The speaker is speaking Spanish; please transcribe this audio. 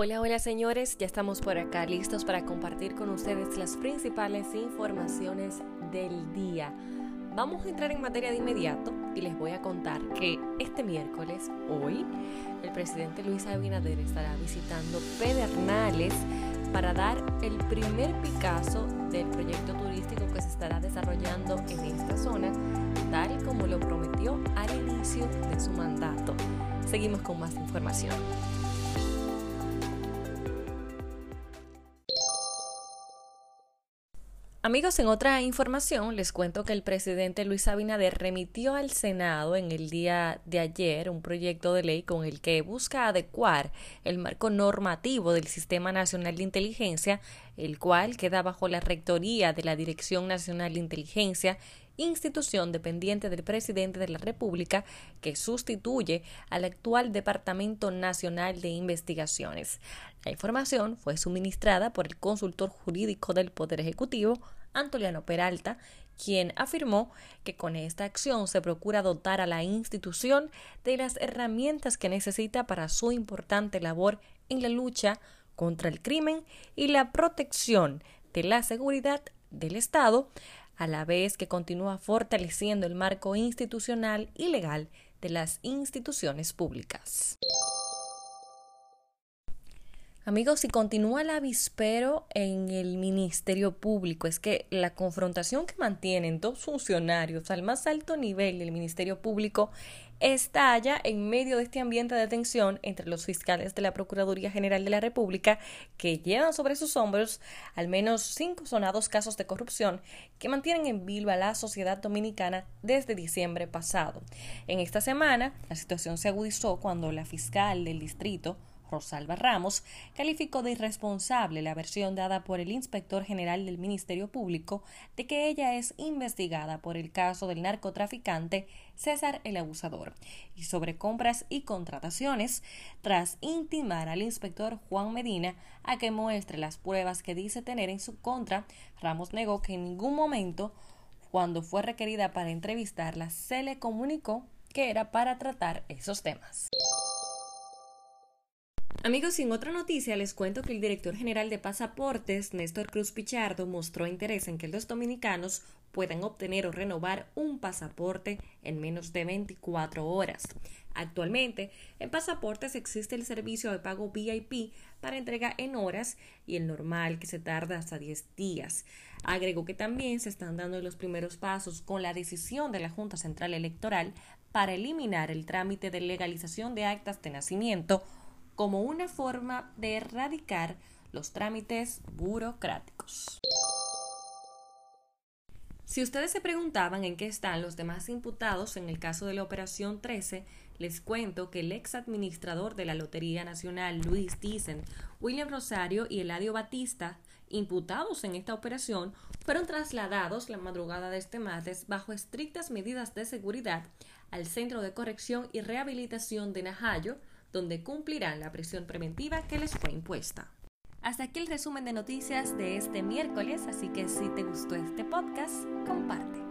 Hola, hola señores, ya estamos por acá listos para compartir con ustedes las principales informaciones del día. Vamos a entrar en materia de inmediato y les voy a contar que este miércoles, hoy, el presidente Luis Abinader estará visitando Pedernales para dar el primer Picasso del proyecto turístico que se estará desarrollando en esta zona, tal como lo prometió al inicio de su mandato. Seguimos con más información. Amigos, en otra información les cuento que el presidente Luis Abinader remitió al Senado en el día de ayer un proyecto de ley con el que busca adecuar el marco normativo del Sistema Nacional de Inteligencia, el cual queda bajo la rectoría de la Dirección Nacional de Inteligencia institución dependiente del presidente de la República que sustituye al actual Departamento Nacional de Investigaciones. La información fue suministrada por el consultor jurídico del Poder Ejecutivo, Antoliano Peralta, quien afirmó que con esta acción se procura dotar a la institución de las herramientas que necesita para su importante labor en la lucha contra el crimen y la protección de la seguridad del Estado, a la vez que continúa fortaleciendo el marco institucional y legal de las instituciones públicas. Amigos, si continúa el avispero en el Ministerio Público, es que la confrontación que mantienen dos funcionarios al más alto nivel del Ministerio Público estalla en medio de este ambiente de tensión entre los fiscales de la Procuraduría General de la República que llevan sobre sus hombros al menos cinco sonados casos de corrupción que mantienen en vilo a la sociedad dominicana desde diciembre pasado. En esta semana, la situación se agudizó cuando la fiscal del distrito, Rosalba Ramos, calificó de irresponsable la versión dada por el inspector general del Ministerio Público de que ella es investigada por el caso del narcotraficante César el Abusador y sobre compras y contrataciones, tras intimar al inspector Juan Medina a que muestre las pruebas que dice tener en su contra, Ramos negó que en ningún momento, cuando fue requerida para entrevistarla, se le comunicó que era para tratar esos temas. Amigos, y en otra noticia les cuento que el director general de pasaportes, Néstor Cruz Pichardo, mostró interés en que los dominicanos puedan obtener o renovar un pasaporte en menos de 24 horas. Actualmente, en pasaportes existe el servicio de pago VIP para entrega en horas y el normal que se tarda hasta 10 días. Agregó que también se están dando los primeros pasos con la decisión de la Junta Central Electoral para eliminar el trámite de legalización de actas de nacimiento como una forma de erradicar los trámites burocráticos. Si ustedes se preguntaban en qué están los demás imputados en el caso de la Operación 13, les cuento que el ex administrador de la Lotería Nacional, Luis Dicen, William Rosario y Eladio Batista, imputados en esta operación, fueron trasladados la madrugada de este martes bajo estrictas medidas de seguridad al Centro de Corrección y Rehabilitación de Najayo, donde cumplirán la prisión preventiva que les fue impuesta. Hasta aquí el resumen de noticias de este miércoles, así que si te gustó este podcast, comparte.